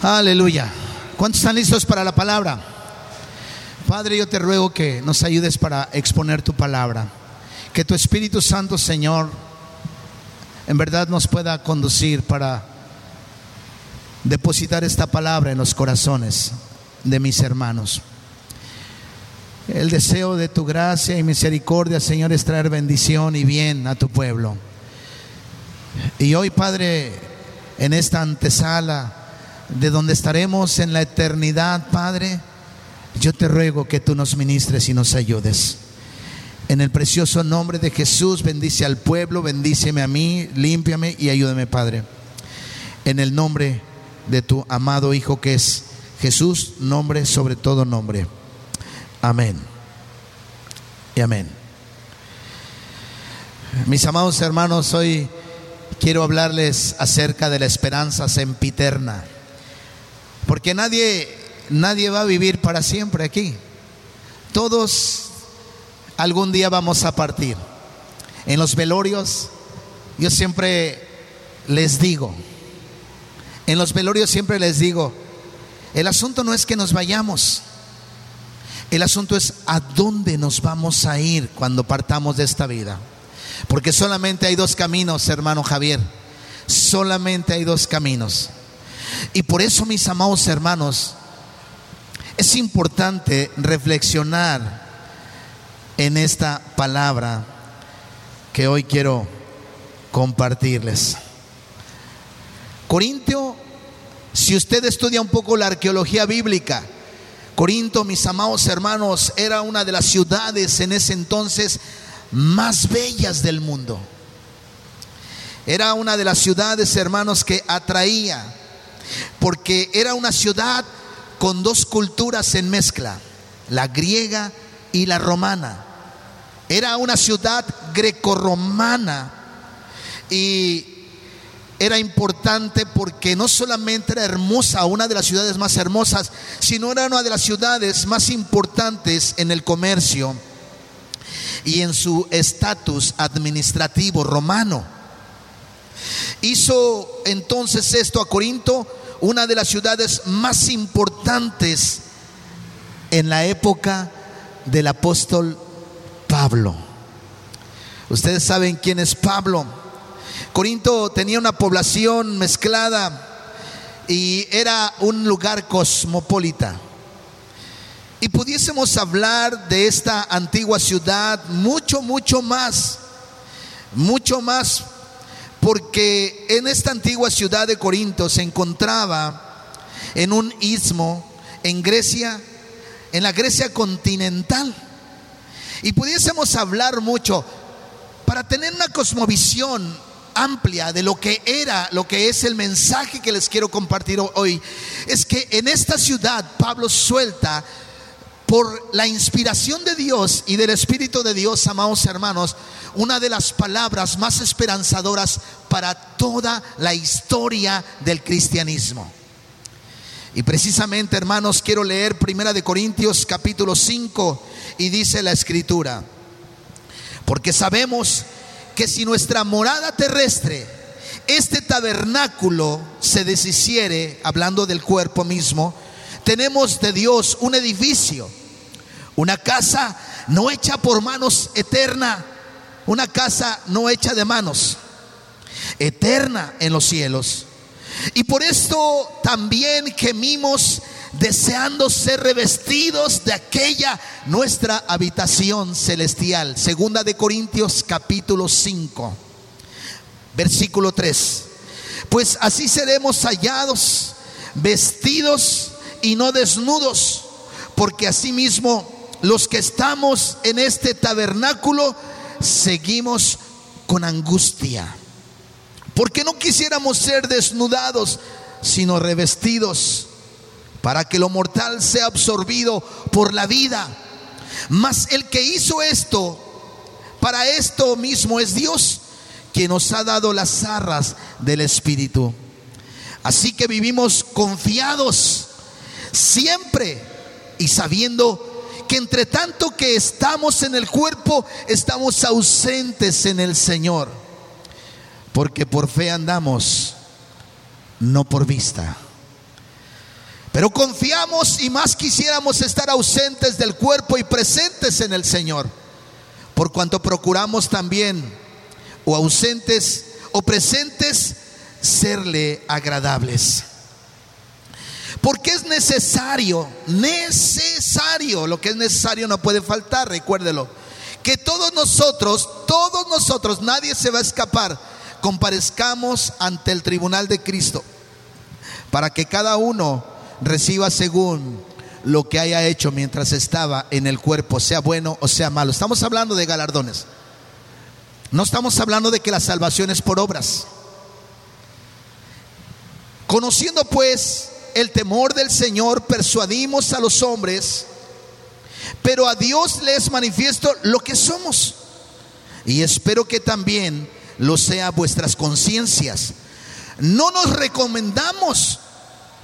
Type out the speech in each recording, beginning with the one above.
Aleluya. ¿Cuántos están listos para la palabra? Padre, yo te ruego que nos ayudes para exponer tu palabra. Que tu Espíritu Santo, Señor, en verdad nos pueda conducir para depositar esta palabra en los corazones de mis hermanos. El deseo de tu gracia y misericordia, Señor, es traer bendición y bien a tu pueblo. Y hoy, Padre, en esta antesala, de donde estaremos en la eternidad, Padre, yo te ruego que tú nos ministres y nos ayudes. En el precioso nombre de Jesús, bendice al pueblo, bendíceme a mí, límpiame y ayúdame, Padre. En el nombre de tu amado Hijo que es Jesús, nombre sobre todo nombre. Amén. Y amén. Mis amados hermanos, hoy quiero hablarles acerca de la esperanza sempiterna. Porque nadie, nadie va a vivir para siempre aquí. Todos algún día vamos a partir. En los velorios, yo siempre les digo, en los velorios siempre les digo, el asunto no es que nos vayamos, el asunto es a dónde nos vamos a ir cuando partamos de esta vida. Porque solamente hay dos caminos, hermano Javier. Solamente hay dos caminos. Y por eso, mis amados hermanos, es importante reflexionar en esta palabra que hoy quiero compartirles. Corintio, si usted estudia un poco la arqueología bíblica, Corinto, mis amados hermanos, era una de las ciudades en ese entonces más bellas del mundo. Era una de las ciudades, hermanos, que atraía porque era una ciudad con dos culturas en mezcla, la griega y la romana. Era una ciudad grecorromana y era importante porque no solamente era hermosa, una de las ciudades más hermosas, sino era una de las ciudades más importantes en el comercio y en su estatus administrativo romano. Hizo entonces esto a Corinto una de las ciudades más importantes en la época del apóstol Pablo. Ustedes saben quién es Pablo. Corinto tenía una población mezclada y era un lugar cosmopolita. Y pudiésemos hablar de esta antigua ciudad mucho, mucho más, mucho más porque en esta antigua ciudad de Corinto se encontraba en un istmo en Grecia, en la Grecia continental. Y pudiésemos hablar mucho para tener una cosmovisión amplia de lo que era, lo que es el mensaje que les quiero compartir hoy, es que en esta ciudad Pablo suelta por la inspiración de Dios y del Espíritu de Dios, amados hermanos, una de las palabras más esperanzadoras para toda la historia del cristianismo. Y precisamente, hermanos, quiero leer Primera de Corintios capítulo 5 y dice la escritura, porque sabemos que si nuestra morada terrestre, este tabernáculo se deshiciere, hablando del cuerpo mismo, tenemos de Dios un edificio, una casa no hecha por manos eterna, una casa no hecha de manos, eterna en los cielos. Y por esto también gemimos deseando ser revestidos de aquella nuestra habitación celestial. Segunda de Corintios capítulo 5, versículo 3. Pues así seremos hallados vestidos y no desnudos, porque asimismo los que estamos en este tabernáculo seguimos con angustia, porque no quisiéramos ser desnudados, sino revestidos, para que lo mortal sea absorbido por la vida. Mas el que hizo esto, para esto mismo es Dios, quien nos ha dado las arras del Espíritu. Así que vivimos confiados siempre y sabiendo que entre tanto que estamos en el cuerpo, estamos ausentes en el Señor. Porque por fe andamos, no por vista. Pero confiamos y más quisiéramos estar ausentes del cuerpo y presentes en el Señor, por cuanto procuramos también, o ausentes o presentes, serle agradables. Porque es necesario, necesario, lo que es necesario no puede faltar, recuérdelo, que todos nosotros, todos nosotros, nadie se va a escapar, comparezcamos ante el tribunal de Cristo, para que cada uno reciba según lo que haya hecho mientras estaba en el cuerpo, sea bueno o sea malo. Estamos hablando de galardones. No estamos hablando de que la salvación es por obras. Conociendo pues el temor del Señor, persuadimos a los hombres, pero a Dios les manifiesto lo que somos. Y espero que también lo sea vuestras conciencias. No nos recomendamos,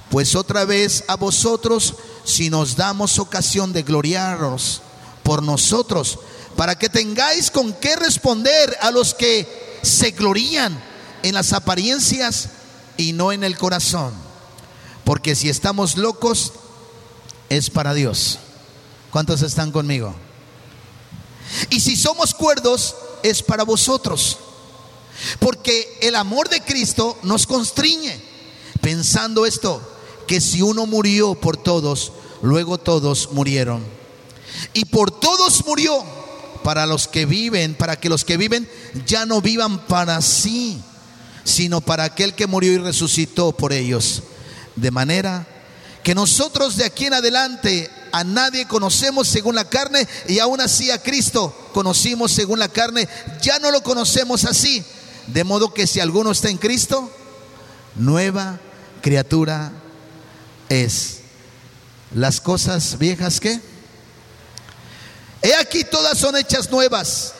pues otra vez a vosotros, si nos damos ocasión de gloriaros por nosotros, para que tengáis con qué responder a los que se glorían en las apariencias y no en el corazón. Porque si estamos locos, es para Dios. ¿Cuántos están conmigo? Y si somos cuerdos, es para vosotros. Porque el amor de Cristo nos constriñe. Pensando esto, que si uno murió por todos, luego todos murieron. Y por todos murió para los que viven, para que los que viven ya no vivan para sí, sino para aquel que murió y resucitó por ellos. De manera que nosotros de aquí en adelante a nadie conocemos según la carne y aún así a Cristo conocimos según la carne, ya no lo conocemos así. De modo que si alguno está en Cristo, nueva criatura es. Las cosas viejas que He aquí todas son hechas nuevas.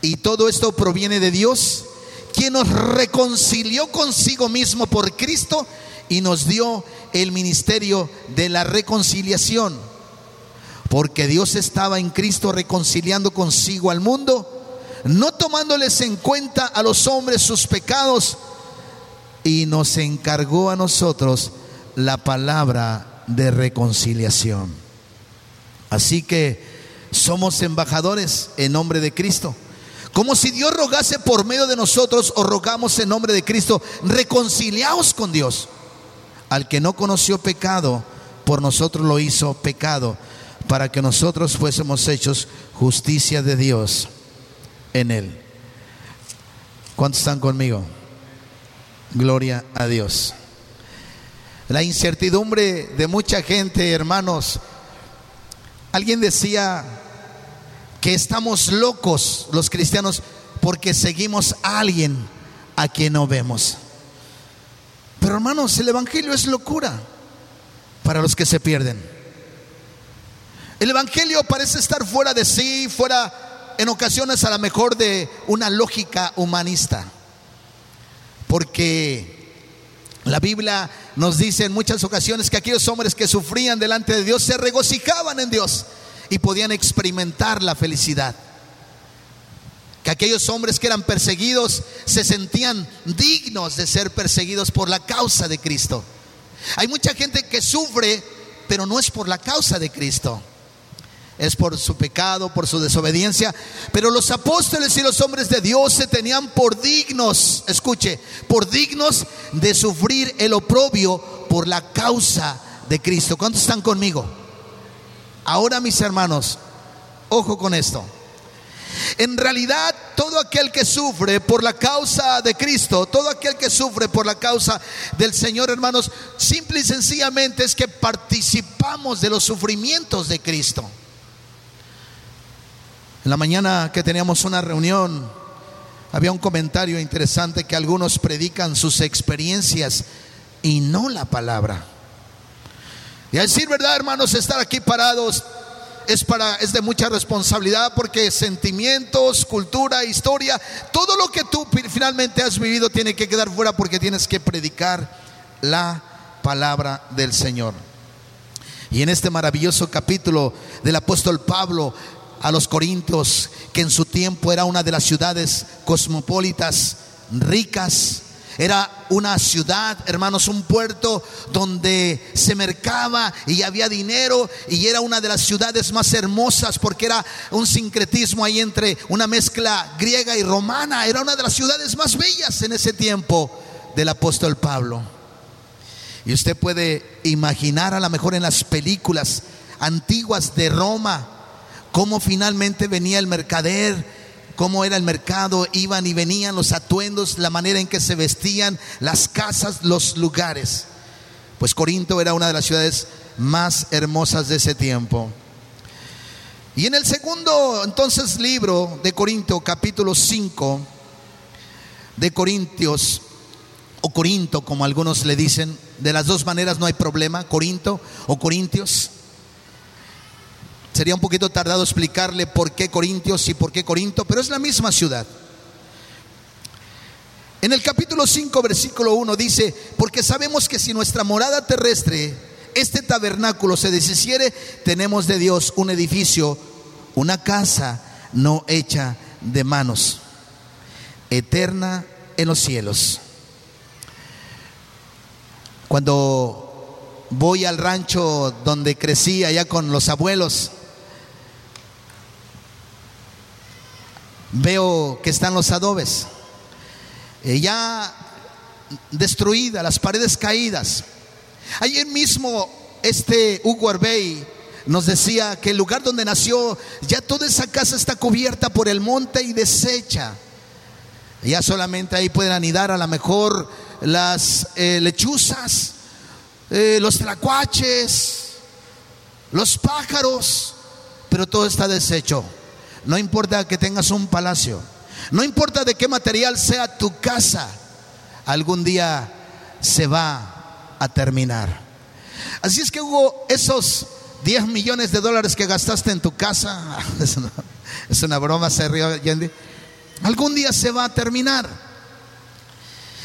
Y todo esto proviene de Dios, quien nos reconcilió consigo mismo por Cristo y nos dio el ministerio de la reconciliación. Porque Dios estaba en Cristo reconciliando consigo al mundo, no tomándoles en cuenta a los hombres sus pecados, y nos encargó a nosotros la palabra de reconciliación. Así que somos embajadores en nombre de Cristo. Como si Dios rogase por medio de nosotros o rogamos en nombre de Cristo, reconciliaos con Dios. Al que no conoció pecado, por nosotros lo hizo pecado, para que nosotros fuésemos hechos justicia de Dios en él. ¿Cuántos están conmigo? Gloria a Dios. La incertidumbre de mucha gente, hermanos. Alguien decía, que estamos locos los cristianos porque seguimos a alguien a quien no vemos. Pero hermanos, el Evangelio es locura para los que se pierden. El Evangelio parece estar fuera de sí, fuera en ocasiones a lo mejor de una lógica humanista. Porque la Biblia nos dice en muchas ocasiones que aquellos hombres que sufrían delante de Dios se regocijaban en Dios y podían experimentar la felicidad. Que aquellos hombres que eran perseguidos se sentían dignos de ser perseguidos por la causa de Cristo. Hay mucha gente que sufre, pero no es por la causa de Cristo. Es por su pecado, por su desobediencia. Pero los apóstoles y los hombres de Dios se tenían por dignos, escuche, por dignos de sufrir el oprobio por la causa de Cristo. ¿Cuántos están conmigo? Ahora mis hermanos, ojo con esto. En realidad, todo aquel que sufre por la causa de Cristo, todo aquel que sufre por la causa del Señor, hermanos, simple y sencillamente es que participamos de los sufrimientos de Cristo. En la mañana que teníamos una reunión, había un comentario interesante que algunos predican sus experiencias y no la palabra. Y a decir verdad, hermanos, estar aquí parados es para es de mucha responsabilidad porque sentimientos, cultura, historia, todo lo que tú finalmente has vivido tiene que quedar fuera porque tienes que predicar la palabra del Señor. Y en este maravilloso capítulo del apóstol Pablo a los Corintios, que en su tiempo era una de las ciudades cosmopolitas ricas, Era una ciudad, hermanos, un puerto donde se mercaba y había dinero y era una de las ciudades más hermosas porque era un sincretismo ahí entre una mezcla griega y romana. Era una de las ciudades más bellas en ese tiempo del apóstol Pablo. Y usted puede imaginar a lo mejor en las películas antiguas de Roma cómo finalmente venía el mercader cómo era el mercado, iban y venían los atuendos, la manera en que se vestían, las casas, los lugares. Pues Corinto era una de las ciudades más hermosas de ese tiempo. Y en el segundo entonces libro de Corinto, capítulo 5, de Corintios, o Corinto como algunos le dicen, de las dos maneras no hay problema, Corinto o Corintios. Sería un poquito tardado explicarle por qué Corintios y por qué Corinto, pero es la misma ciudad. En el capítulo 5, versículo 1 dice, porque sabemos que si nuestra morada terrestre, este tabernáculo se deshiciere, tenemos de Dios un edificio, una casa no hecha de manos, eterna en los cielos. Cuando voy al rancho donde crecí allá con los abuelos, veo que están los adobes, eh, ya destruidas, las paredes caídas. Ayer mismo este Hugo Arbey nos decía que el lugar donde nació, ya toda esa casa está cubierta por el monte y deshecha. Ya solamente ahí pueden anidar a lo mejor las eh, lechuzas, eh, los tlacuaches, los pájaros, pero todo está deshecho. No importa que tengas un palacio. No importa de qué material sea tu casa. Algún día se va a terminar. Así es que hubo esos 10 millones de dólares que gastaste en tu casa. Es una, broma, se rió. Algún día se va a terminar.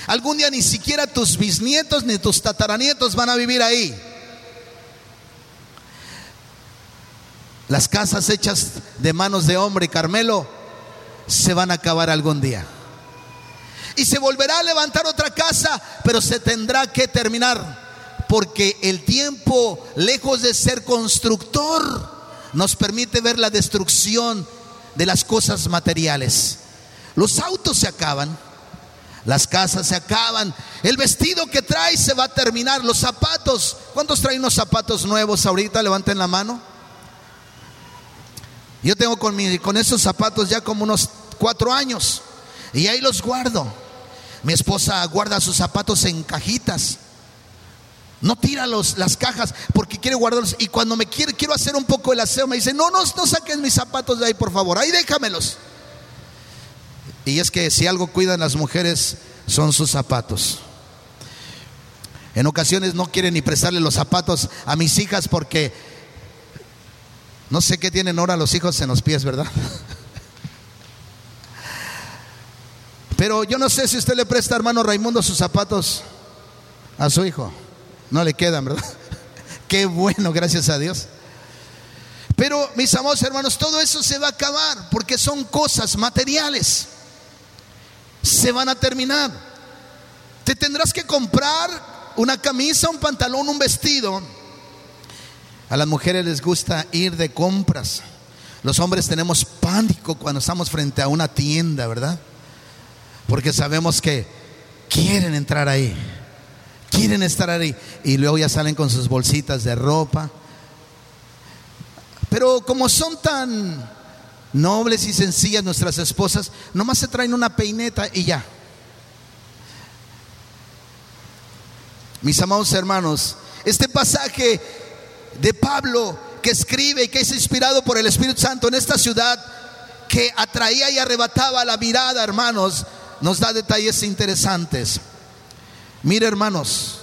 Algún día ni siquiera tus bisnietos ni tus tataranietos van a vivir ahí. Las casas hechas de manos de hombre, Carmelo, se van a acabar algún día. Y se volverá a levantar otra casa, pero se tendrá que terminar. Porque el tiempo, lejos de ser constructor, nos permite ver la destrucción de las cosas materiales. Los autos se acaban, las casas se acaban, el vestido que traes se va a terminar, los zapatos. ¿Cuántos traen unos zapatos nuevos ahorita? Levanten la mano. Yo tengo con, con esos zapatos ya como unos cuatro años y ahí los guardo. Mi esposa guarda sus zapatos en cajitas. No tira los, las cajas porque quiere guardarlos. Y cuando me quiere, quiero hacer un poco el aseo, me dice, no, no, no saques mis zapatos de ahí, por favor. Ahí déjamelos. Y es que si algo cuidan las mujeres son sus zapatos. En ocasiones no quieren ni prestarle los zapatos a mis hijas porque no sé qué tienen ahora los hijos en los pies, ¿verdad? Pero yo no sé si usted le presta, hermano Raimundo, sus zapatos a su hijo. No le quedan, ¿verdad? Qué bueno, gracias a Dios. Pero mis amados hermanos, todo eso se va a acabar porque son cosas materiales. Se van a terminar. Te tendrás que comprar una camisa, un pantalón, un vestido a las mujeres les gusta ir de compras. Los hombres tenemos pánico cuando estamos frente a una tienda, ¿verdad? Porque sabemos que quieren entrar ahí, quieren estar ahí. Y luego ya salen con sus bolsitas de ropa. Pero como son tan nobles y sencillas nuestras esposas, nomás se traen una peineta y ya. Mis amados hermanos, este pasaje de Pablo que escribe y que es inspirado por el Espíritu Santo en esta ciudad que atraía y arrebataba la mirada, hermanos, nos da detalles interesantes. Mire, hermanos,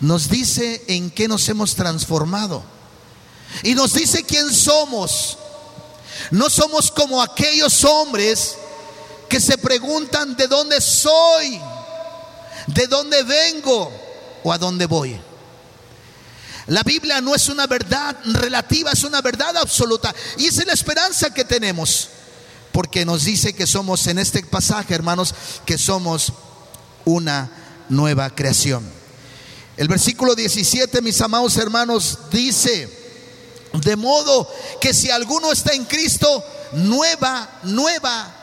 nos dice en qué nos hemos transformado y nos dice quién somos. No somos como aquellos hombres que se preguntan de dónde soy, de dónde vengo o a dónde voy. La Biblia no es una verdad relativa, es una verdad absoluta. Y es la esperanza que tenemos. porque nos dice que somos en este pasaje, hermanos, que somos una nueva creación. El versículo 17, mis amados hermanos, dice, de modo que si alguno está en Cristo, nueva, nueva,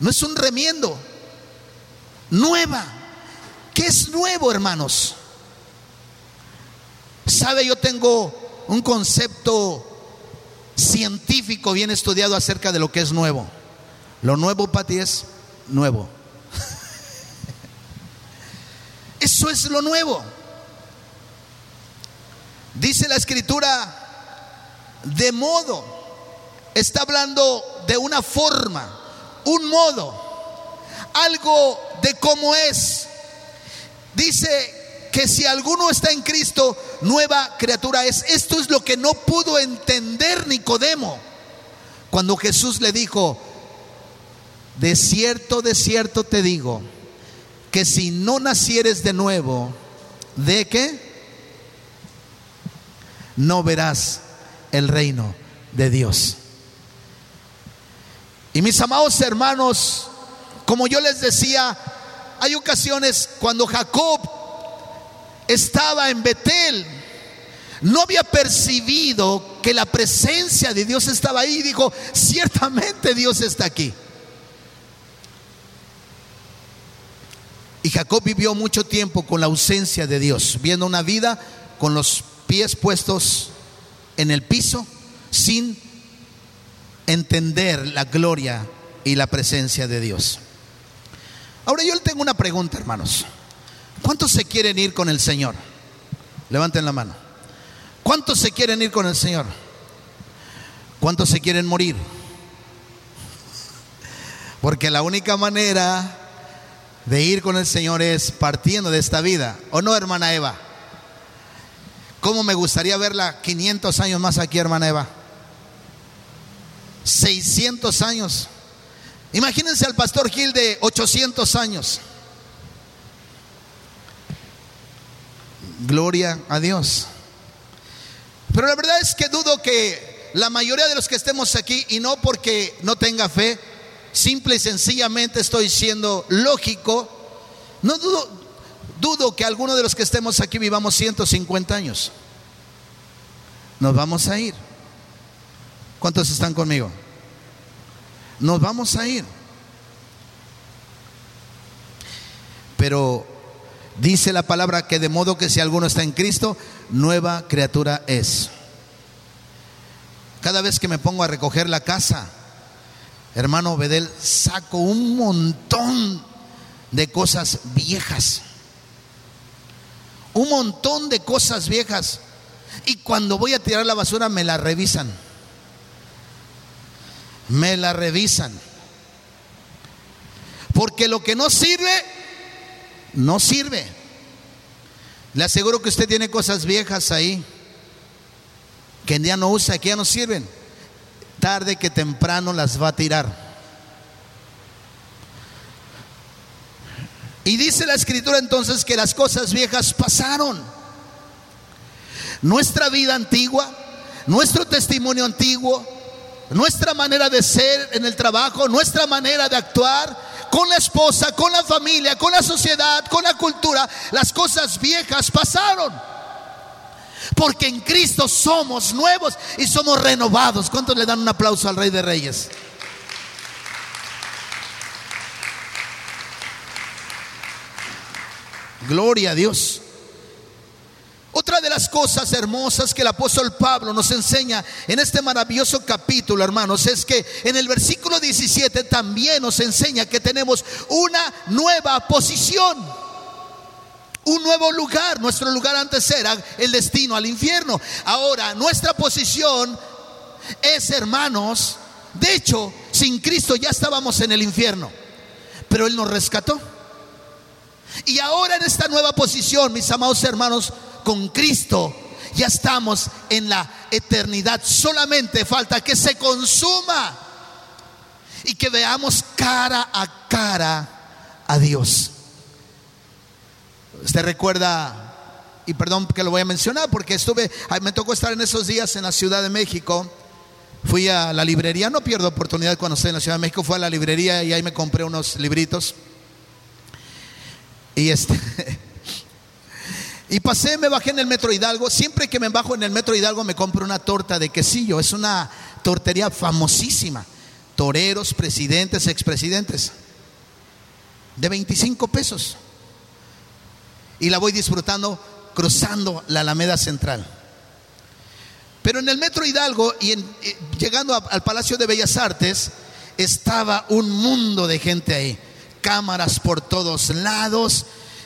no es un remiendo, nueva. ¿Qué es nuevo, hermanos? Sabe, yo tengo un concepto científico bien estudiado acerca de lo que es nuevo. Lo nuevo, Pati, es nuevo. Eso es lo nuevo. Dice la escritura, de modo, está hablando de una forma, un modo, algo de cómo es. Dice que si alguno está en Cristo, nueva criatura es. Esto es lo que no pudo entender Nicodemo cuando Jesús le dijo, de cierto, de cierto te digo, que si no nacieres de nuevo, ¿de qué? No verás el reino de Dios. Y mis amados hermanos, como yo les decía, hay ocasiones cuando Jacob estaba en Betel, no había percibido que la presencia de Dios estaba ahí dijo, ciertamente Dios está aquí. Y Jacob vivió mucho tiempo con la ausencia de Dios, viendo una vida con los pies puestos en el piso, sin entender la gloria y la presencia de Dios. Ahora yo le tengo una pregunta, hermanos. ¿Cuántos se quieren ir con el Señor? Levanten la mano. ¿Cuántos se quieren ir con el Señor? ¿Cuántos se quieren morir? Porque la única manera de ir con el Señor es partiendo de esta vida. ¿O no, hermana Eva? ¿Cómo me gustaría verla 500 años más aquí, hermana Eva? 600 años. Imagínense al pastor Gil de 800 años. Gloria a Dios. Pero la verdad es que dudo que la mayoría de los que estemos aquí, y no porque no tenga fe, simple y sencillamente estoy siendo lógico, no dudo, dudo que alguno de los que estemos aquí vivamos 150 años. Nos vamos a ir. ¿Cuántos están conmigo? Nos vamos a ir. Pero dice la palabra que de modo que si alguno está en Cristo, nueva criatura es. Cada vez que me pongo a recoger la casa, hermano Bedel, saco un montón de cosas viejas. Un montón de cosas viejas. Y cuando voy a tirar la basura me la revisan. Me la revisan. Porque lo que no sirve, no sirve. Le aseguro que usted tiene cosas viejas ahí que día no usa, que ya no sirven tarde que temprano las va a tirar. Y dice la escritura entonces que las cosas viejas pasaron. Nuestra vida antigua, nuestro testimonio antiguo, nuestra manera de ser en el trabajo, nuestra manera de actuar con la esposa, con la familia, con la sociedad, con la cultura, las cosas viejas pasaron. Porque en Cristo somos nuevos y somos renovados. ¿Cuántos le dan un aplauso al Rey de Reyes? Gloria a Dios. Otra de las cosas hermosas que el apóstol Pablo nos enseña en este maravilloso capítulo, hermanos, es que en el versículo 17 también nos enseña que tenemos una nueva posición un nuevo lugar. Nuestro lugar antes era el destino al infierno. Ahora, nuestra posición es, hermanos, de hecho, sin Cristo ya estábamos en el infierno, pero Él nos rescató. Y ahora en esta nueva posición, mis amados hermanos, con Cristo ya estamos en la eternidad. Solamente falta que se consuma y que veamos cara a cara a Dios. Usted recuerda, y perdón que lo voy a mencionar porque estuve, me tocó estar en esos días en la Ciudad de México Fui a la librería, no pierdo oportunidad cuando estoy en la Ciudad de México, fui a la librería y ahí me compré unos libritos. Y este Y pasé, me bajé en el Metro Hidalgo. Siempre que me bajo en el Metro Hidalgo me compro una torta de quesillo. Es una tortería famosísima. Toreros, presidentes, expresidentes. De 25 pesos. Y la voy disfrutando cruzando la Alameda Central. Pero en el Metro Hidalgo y eh, llegando al Palacio de Bellas Artes, estaba un mundo de gente ahí. Cámaras por todos lados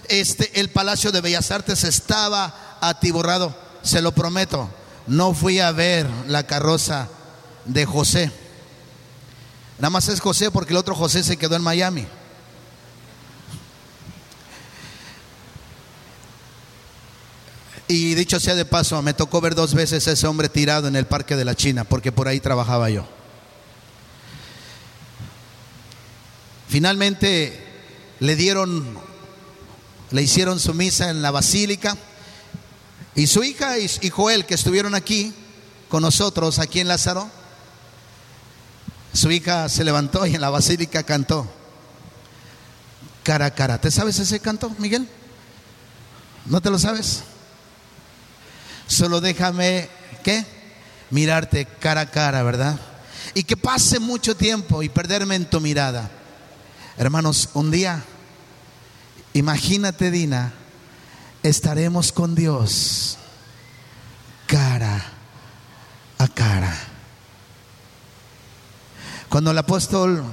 este, el Palacio de Bellas Artes estaba atiborrado, se lo prometo. No fui a ver la carroza de José. Nada más es José porque el otro José se quedó en Miami. Y dicho sea de paso, me tocó ver dos veces a ese hombre tirado en el Parque de la China, porque por ahí trabajaba yo. Finalmente le dieron le hicieron su misa en la basílica. Y su hija y Joel, que estuvieron aquí con nosotros, aquí en Lázaro, su hija se levantó y en la basílica cantó. Cara a cara. ¿Te sabes ese canto, Miguel? ¿No te lo sabes? Solo déjame, ¿qué? Mirarte cara a cara, ¿verdad? Y que pase mucho tiempo y perderme en tu mirada. Hermanos, un día Imagínate, Dina, estaremos con Dios cara a cara. Cuando el apóstol,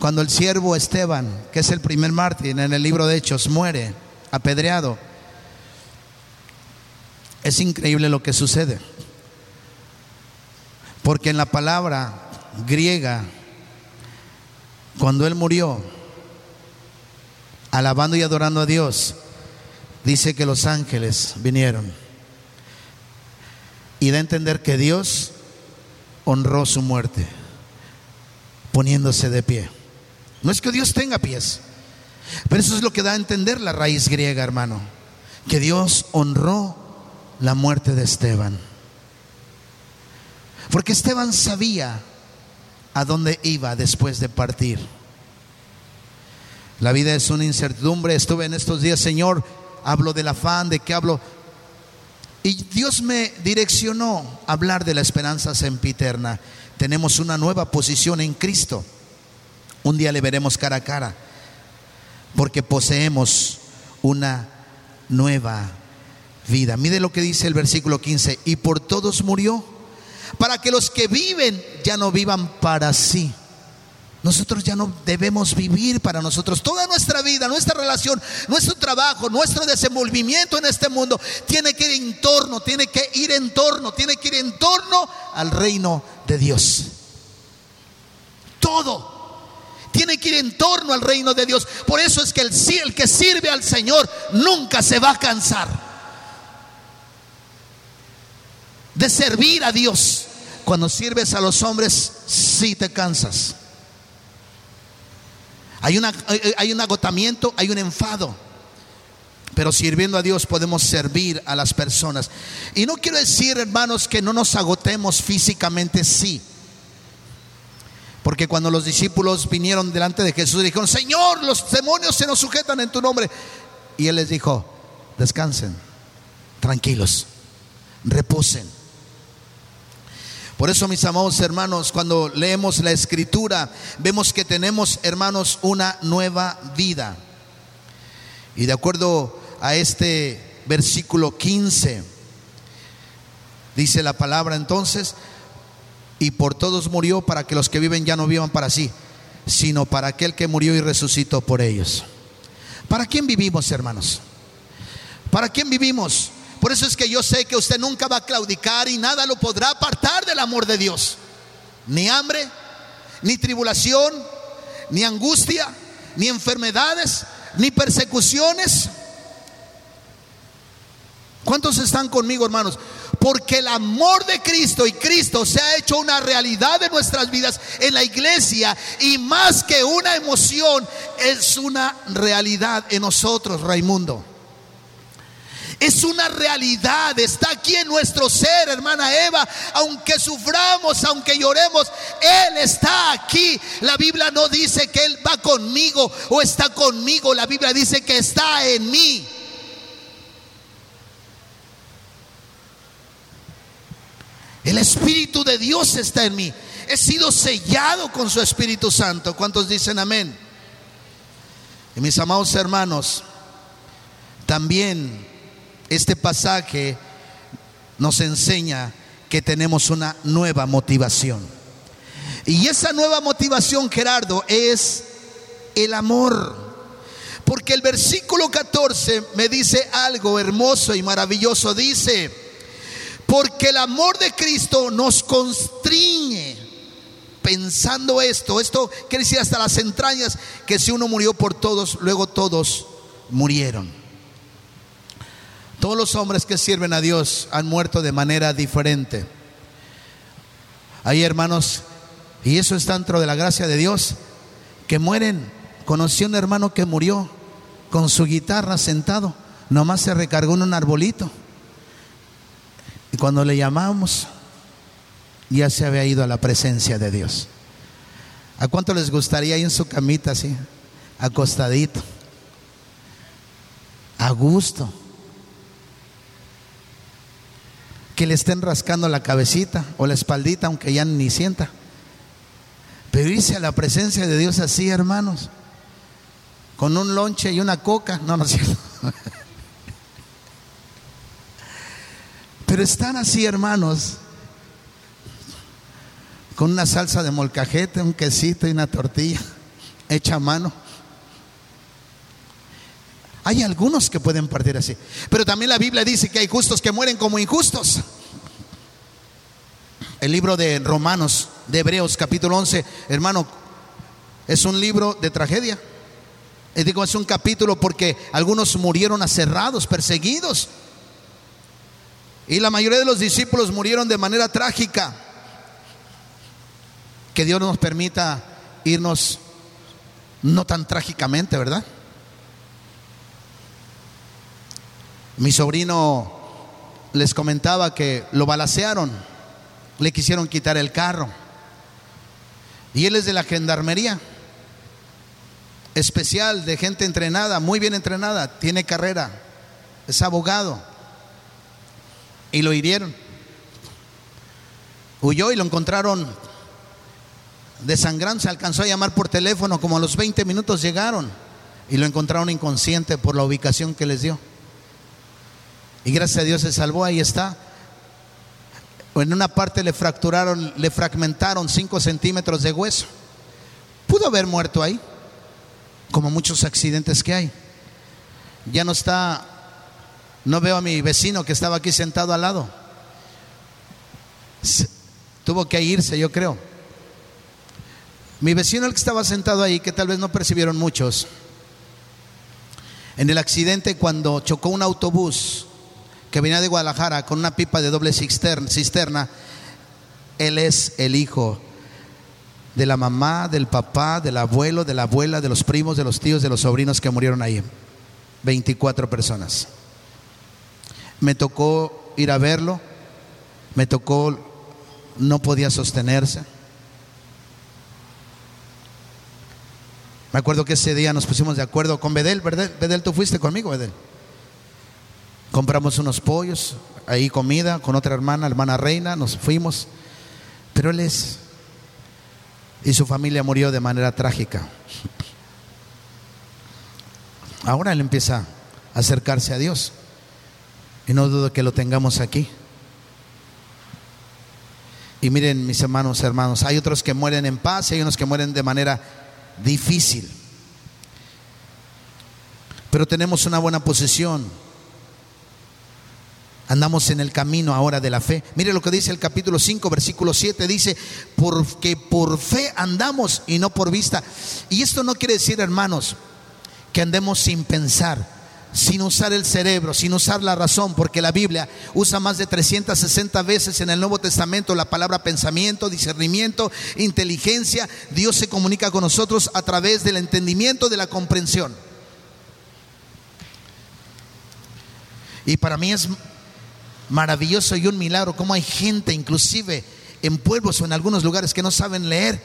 cuando el siervo Esteban, que es el primer mártir en el libro de Hechos, muere apedreado, es increíble lo que sucede. Porque en la palabra griega, cuando él murió, alabando y adorando a Dios, dice que los ángeles vinieron. Y da a entender que Dios honró su muerte, poniéndose de pie. No es que Dios tenga pies, pero eso es lo que da a entender la raíz griega, hermano, que Dios honró la muerte de Esteban. Porque Esteban sabía a dónde iba después de partir. La vida es una incertidumbre. Estuve en estos días, Señor, hablo del afán, de qué hablo. Y Dios me direccionó a hablar de la esperanza sempiterna. Tenemos una nueva posición en Cristo. Un día le veremos cara a cara, porque poseemos una nueva vida. Mire lo que dice el versículo 15, y por todos murió, para que los que viven ya no vivan para sí nosotros ya no debemos vivir para nosotros. Toda nuestra vida, nuestra relación, nuestro trabajo, nuestro desenvolvimiento en este mundo tiene que ir en torno, tiene que ir en torno, tiene que ir en torno al reino de Dios. Todo tiene que ir en torno al reino de Dios. Por eso es que el, el que sirve al Señor nunca se va a cansar de servir a Dios. Cuando sirves a los hombres, sí te cansas. Hay, una, hay un agotamiento, hay un enfado. Pero sirviendo a Dios podemos servir a las personas. Y no quiero decir, hermanos, que no nos agotemos físicamente, sí. Porque cuando los discípulos vinieron delante de Jesús, dijeron, Señor, los demonios se nos sujetan en tu nombre. Y Él les dijo, descansen, tranquilos, reposen. Por eso, mis amados hermanos, cuando leemos la escritura, vemos que tenemos, hermanos, una nueva vida. Y de acuerdo a este versículo 15, dice la palabra entonces, y por todos murió para que los que viven ya no vivan para sí, sino para aquel que murió y resucitó por ellos. ¿Para quién vivimos, hermanos? ¿Para quién vivimos? Por eso es que yo sé que usted nunca va a claudicar y nada lo podrá apartar del amor de Dios. Ni hambre, ni tribulación, ni angustia, ni enfermedades, ni persecuciones. ¿Cuántos están conmigo, hermanos? Porque el amor de Cristo y Cristo se ha hecho una realidad de nuestras vidas en la iglesia y más que una emoción, es una realidad en nosotros, Raimundo. Es una realidad, está aquí en nuestro ser, hermana Eva. Aunque suframos, aunque lloremos, Él está aquí. La Biblia no dice que Él va conmigo o está conmigo. La Biblia dice que está en mí. El Espíritu de Dios está en mí. He sido sellado con su Espíritu Santo. ¿Cuántos dicen amén? Y mis amados hermanos, también este pasaje nos enseña que tenemos una nueva motivación. Y esa nueva motivación, Gerardo, es el amor. Porque el versículo 14 me dice algo hermoso y maravilloso. Dice, porque el amor de Cristo nos constriñe. Pensando esto, esto quiere decir hasta las entrañas, que si uno murió por todos, luego todos murieron. Todos los hombres que sirven a Dios han muerto de manera diferente. Hay hermanos, y eso está dentro de la gracia de Dios, que mueren. Conocí a un hermano que murió con su guitarra sentado, nomás se recargó en un arbolito. Y cuando le llamamos, ya se había ido a la presencia de Dios. ¿A cuánto les gustaría ir en su camita así, acostadito, a gusto? Que le estén rascando la cabecita o la espaldita, aunque ya ni sienta. Pero irse a la presencia de Dios así, hermanos, con un lonche y una coca, no, no es cierto. Pero están así, hermanos, con una salsa de molcajete, un quesito y una tortilla hecha a mano. Hay algunos que pueden partir así. Pero también la Biblia dice que hay justos que mueren como injustos. El libro de Romanos, de Hebreos, capítulo 11, hermano, es un libro de tragedia. Y digo, es un capítulo porque algunos murieron aserrados, perseguidos. Y la mayoría de los discípulos murieron de manera trágica. Que Dios nos permita irnos no tan trágicamente, ¿verdad? Mi sobrino les comentaba que lo balacearon, le quisieron quitar el carro. Y él es de la gendarmería, especial, de gente entrenada, muy bien entrenada, tiene carrera, es abogado. Y lo hirieron. Huyó y lo encontraron desangrando, se alcanzó a llamar por teléfono, como a los 20 minutos llegaron y lo encontraron inconsciente por la ubicación que les dio. Y gracias a Dios se salvó, ahí está. En una parte le fracturaron, le fragmentaron 5 centímetros de hueso. Pudo haber muerto ahí, como muchos accidentes que hay. Ya no está, no veo a mi vecino que estaba aquí sentado al lado. Tuvo que irse, yo creo. Mi vecino, el que estaba sentado ahí, que tal vez no percibieron muchos, en el accidente cuando chocó un autobús que venía de Guadalajara con una pipa de doble cisterna, él es el hijo de la mamá, del papá, del abuelo, de la abuela, de los primos, de los tíos, de los sobrinos que murieron ahí. 24 personas. Me tocó ir a verlo, me tocó, no podía sostenerse. Me acuerdo que ese día nos pusimos de acuerdo con Bedel, ¿verdad? Bedel, tú fuiste conmigo, Bedel. Compramos unos pollos, ahí comida con otra hermana, hermana Reina, nos fuimos. Pero él es... Y su familia murió de manera trágica. Ahora él empieza a acercarse a Dios. Y no dudo que lo tengamos aquí. Y miren, mis hermanos, hermanos, hay otros que mueren en paz y hay unos que mueren de manera difícil. Pero tenemos una buena posición Andamos en el camino ahora de la fe. Mire lo que dice el capítulo 5, versículo 7. Dice, porque por fe andamos y no por vista. Y esto no quiere decir, hermanos, que andemos sin pensar, sin usar el cerebro, sin usar la razón, porque la Biblia usa más de 360 veces en el Nuevo Testamento la palabra pensamiento, discernimiento, inteligencia. Dios se comunica con nosotros a través del entendimiento, de la comprensión. Y para mí es maravilloso y un milagro cómo hay gente, inclusive en pueblos o en algunos lugares que no saben leer,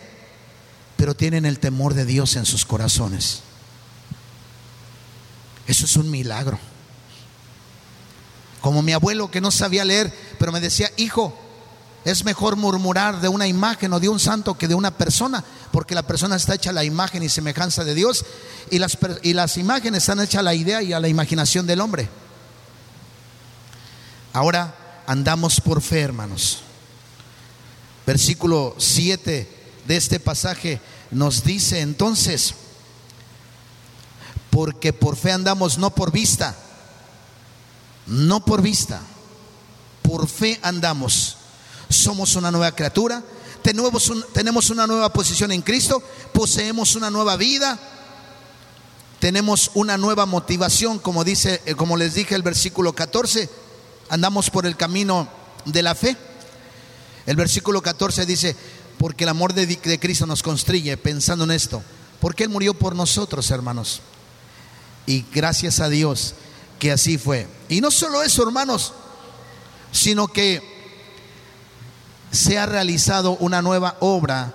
pero tienen el temor de Dios en sus corazones. Eso es un milagro. Como mi abuelo que no sabía leer, pero me decía, hijo, es mejor murmurar de una imagen o de un santo que de una persona, porque la persona está hecha a la imagen y semejanza de Dios y las, y las imágenes están hechas a la idea y a la imaginación del hombre. Ahora andamos por fe, hermanos. Versículo 7 de este pasaje nos dice entonces, porque por fe andamos no por vista, no por vista, por fe andamos somos una nueva criatura, tenemos, tenemos una nueva posición en Cristo, poseemos una nueva vida, tenemos una nueva motivación, como dice, eh, como les dije el versículo 14, andamos por el camino de la fe. El versículo 14 dice, porque el amor de, Cristo nos constriñe pensando en esto, porque Él murió por nosotros, hermanos. Y gracias a Dios que así fue. Y no solo eso, hermanos, sino que se ha realizado una nueva obra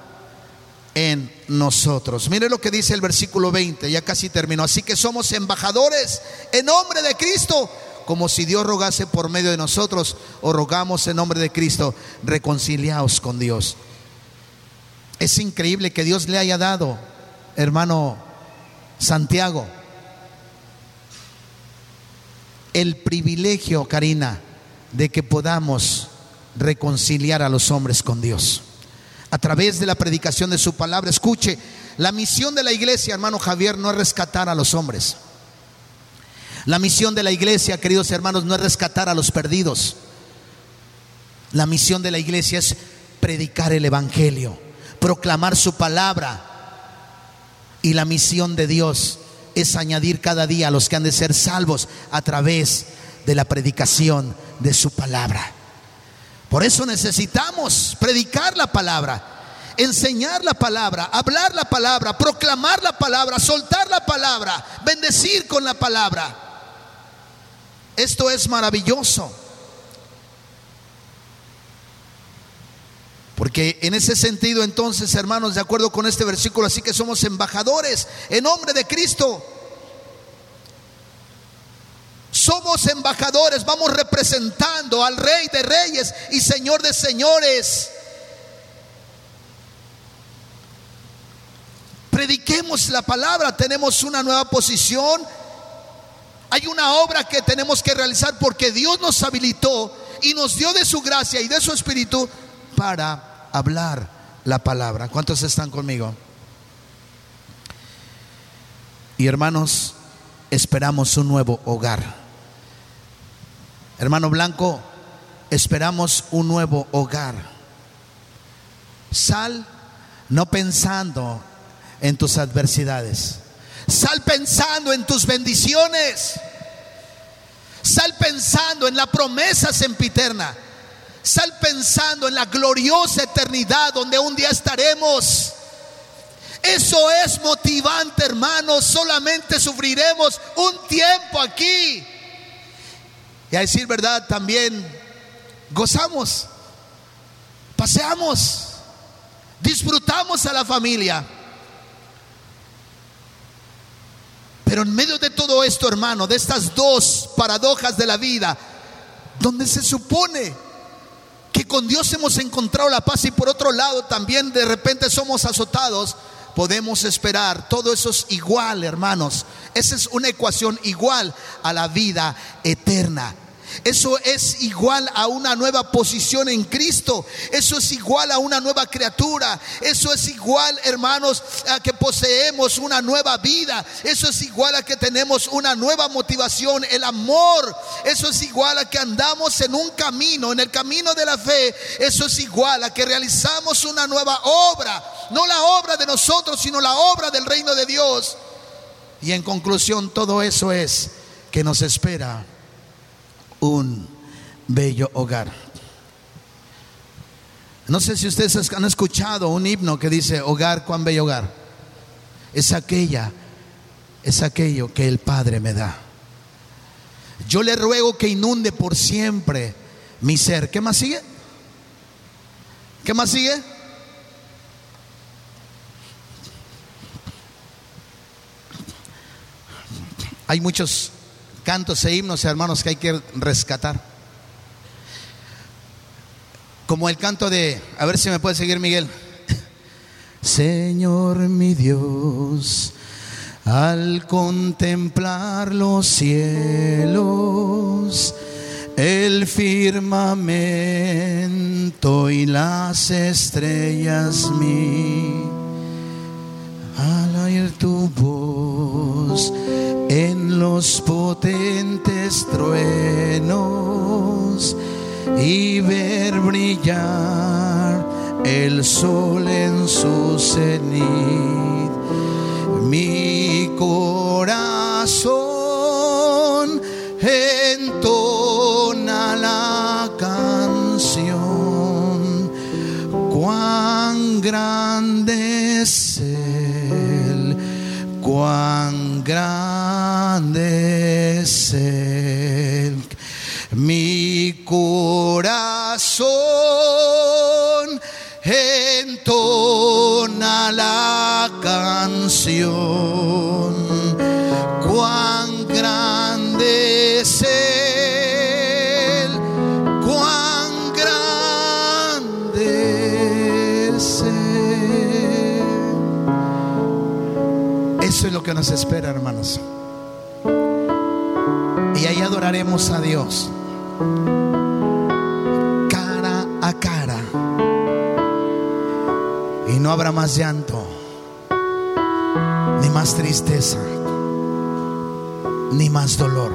en nosotros. Mire lo que dice el versículo 20, ya casi terminó. Así que somos embajadores en nombre de Cristo, como si Dios rogase por medio de nosotros, o rogamos en nombre de Cristo, reconciliaos con Dios. Es increíble que Dios le haya dado, hermano Santiago, el privilegio, Karina, de que podamos reconciliar a los hombres con Dios. A través de la predicación de su palabra, escuche, la misión de la iglesia, hermano Javier, no es rescatar a los hombres. La misión de la iglesia, queridos hermanos, no es rescatar a los perdidos. La misión de la iglesia es predicar el Evangelio, proclamar su palabra. Y la misión de Dios es añadir cada día a los que han de ser salvos a través de la predicación de su palabra. Por eso necesitamos predicar la palabra, enseñar la palabra, hablar la palabra, proclamar la palabra, soltar la palabra, bendecir con la palabra. Esto es maravilloso. Porque en ese sentido entonces, hermanos, de acuerdo con este versículo, así que somos embajadores en nombre de Cristo somos embajadores, vamos representando al Rey de Reyes y Señor de Señores. Prediquemos la palabra, tenemos una nueva posición. Hay una obra que tenemos que realizar porque Dios nos habilitó y nos dio de su gracia y de su espíritu para hablar la palabra. ¿Cuántos están conmigo? Y hermanos, esperamos un nuevo hogar. Hermano Blanco, esperamos un nuevo hogar. Sal no pensando en tus adversidades. Sal pensando en tus bendiciones. Sal pensando en la promesa sempiterna. Sal pensando en la gloriosa eternidad donde un día estaremos. Eso es motivante, hermanos. Solamente sufriremos un tiempo aquí. Y a decir verdad, también gozamos, paseamos, disfrutamos a la familia. Pero en medio de todo esto, hermano, de estas dos paradojas de la vida, donde se supone que con Dios hemos encontrado la paz y por otro lado también de repente somos azotados, podemos esperar. Todo eso es igual, hermanos. Esa es una ecuación igual a la vida eterna. Eso es igual a una nueva posición en Cristo. Eso es igual a una nueva criatura. Eso es igual, hermanos, a que poseemos una nueva vida. Eso es igual a que tenemos una nueva motivación, el amor. Eso es igual a que andamos en un camino, en el camino de la fe. Eso es igual a que realizamos una nueva obra. No la obra de nosotros, sino la obra del reino de Dios. Y en conclusión, todo eso es que nos espera un bello hogar. No sé si ustedes han escuchado un himno que dice, hogar, cuán bello hogar. Es aquella, es aquello que el Padre me da. Yo le ruego que inunde por siempre mi ser. ¿Qué más sigue? ¿Qué más sigue? Hay muchos cantos e himnos, hermanos, que hay que rescatar. Como el canto de, a ver si me puede seguir Miguel. Señor mi Dios, al contemplar los cielos, el firmamento y las estrellas mi, al oír tu voz los potentes truenos y ver brillar el sol en su cenit, mi corazón entona la canción, cuán grande es él, cuán grande es él, mi corazón entona la canción. Cuán grande es Él, cuán grande es Él. Eso es lo que nos espera, hermanos. Adoraremos a Dios cara a cara. Y no habrá más llanto, ni más tristeza, ni más dolor.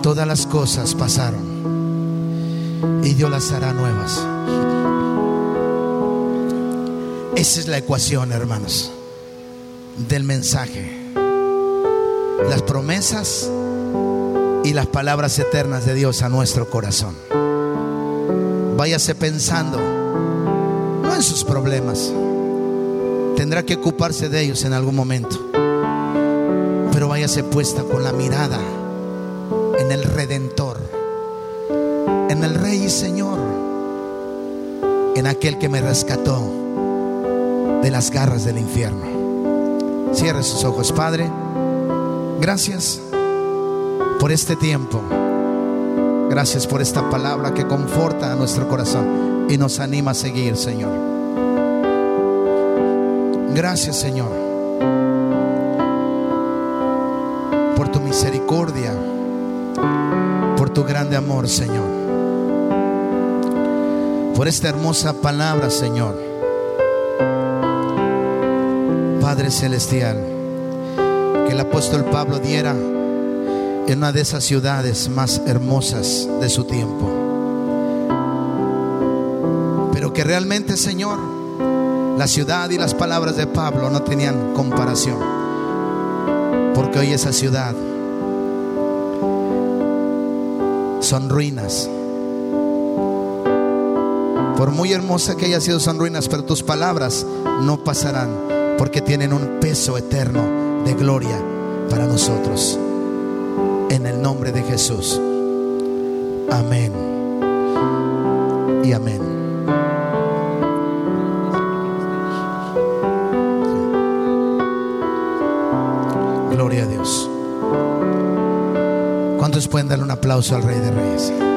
Todas las cosas pasaron y Dios las hará nuevas. Esa es la ecuación, hermanos, del mensaje. Las promesas y las palabras eternas de Dios a nuestro corazón. Váyase pensando, no en sus problemas, tendrá que ocuparse de ellos en algún momento, pero váyase puesta con la mirada en el Redentor, en el Rey y Señor, en aquel que me rescató de las garras del infierno. Cierre sus ojos, Padre. Gracias por este tiempo. Gracias por esta palabra que conforta a nuestro corazón y nos anima a seguir, Señor. Gracias, Señor, por tu misericordia, por tu grande amor, Señor. Por esta hermosa palabra, Señor. Padre Celestial, que el apóstol Pablo diera en una de esas ciudades más hermosas de su tiempo. Pero que realmente, Señor, la ciudad y las palabras de Pablo no tenían comparación. Porque hoy esa ciudad son ruinas. Por muy hermosa que haya sido, son ruinas, pero tus palabras no pasarán porque tienen un peso eterno de gloria para nosotros en el nombre de Jesús. Amén. Y amén. Gloria a Dios. ¿Cuántos pueden darle un aplauso al Rey de Reyes?